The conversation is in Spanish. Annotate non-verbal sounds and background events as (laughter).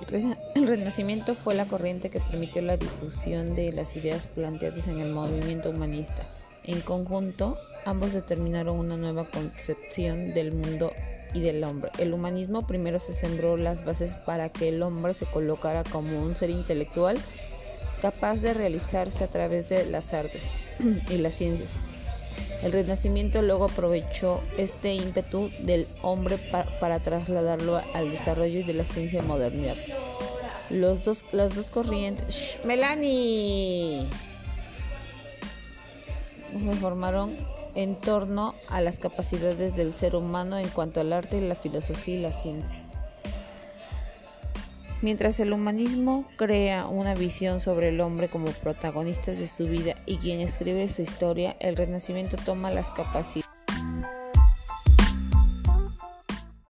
(laughs) El Renacimiento fue la corriente que permitió la difusión de las ideas planteadas en el movimiento humanista. En conjunto, ambos determinaron una nueva concepción del mundo y del hombre. El humanismo primero se sembró las bases para que el hombre se colocara como un ser intelectual capaz de realizarse a través de las artes (clears throat) y las ciencias. El Renacimiento luego aprovechó este ímpetu del hombre para, trasladarlo al desarrollo de la ciencia modernidad. Los dos, las dos corrientes... ¡Melanie! Se formaron en torno a las capacidades del ser humano en cuanto al arte, la filosofía y la ciencia. Mientras el humanismo crea una visión sobre el hombre como protagonista de su vida y quien escribe su historia, el Renacimiento toma las capacidades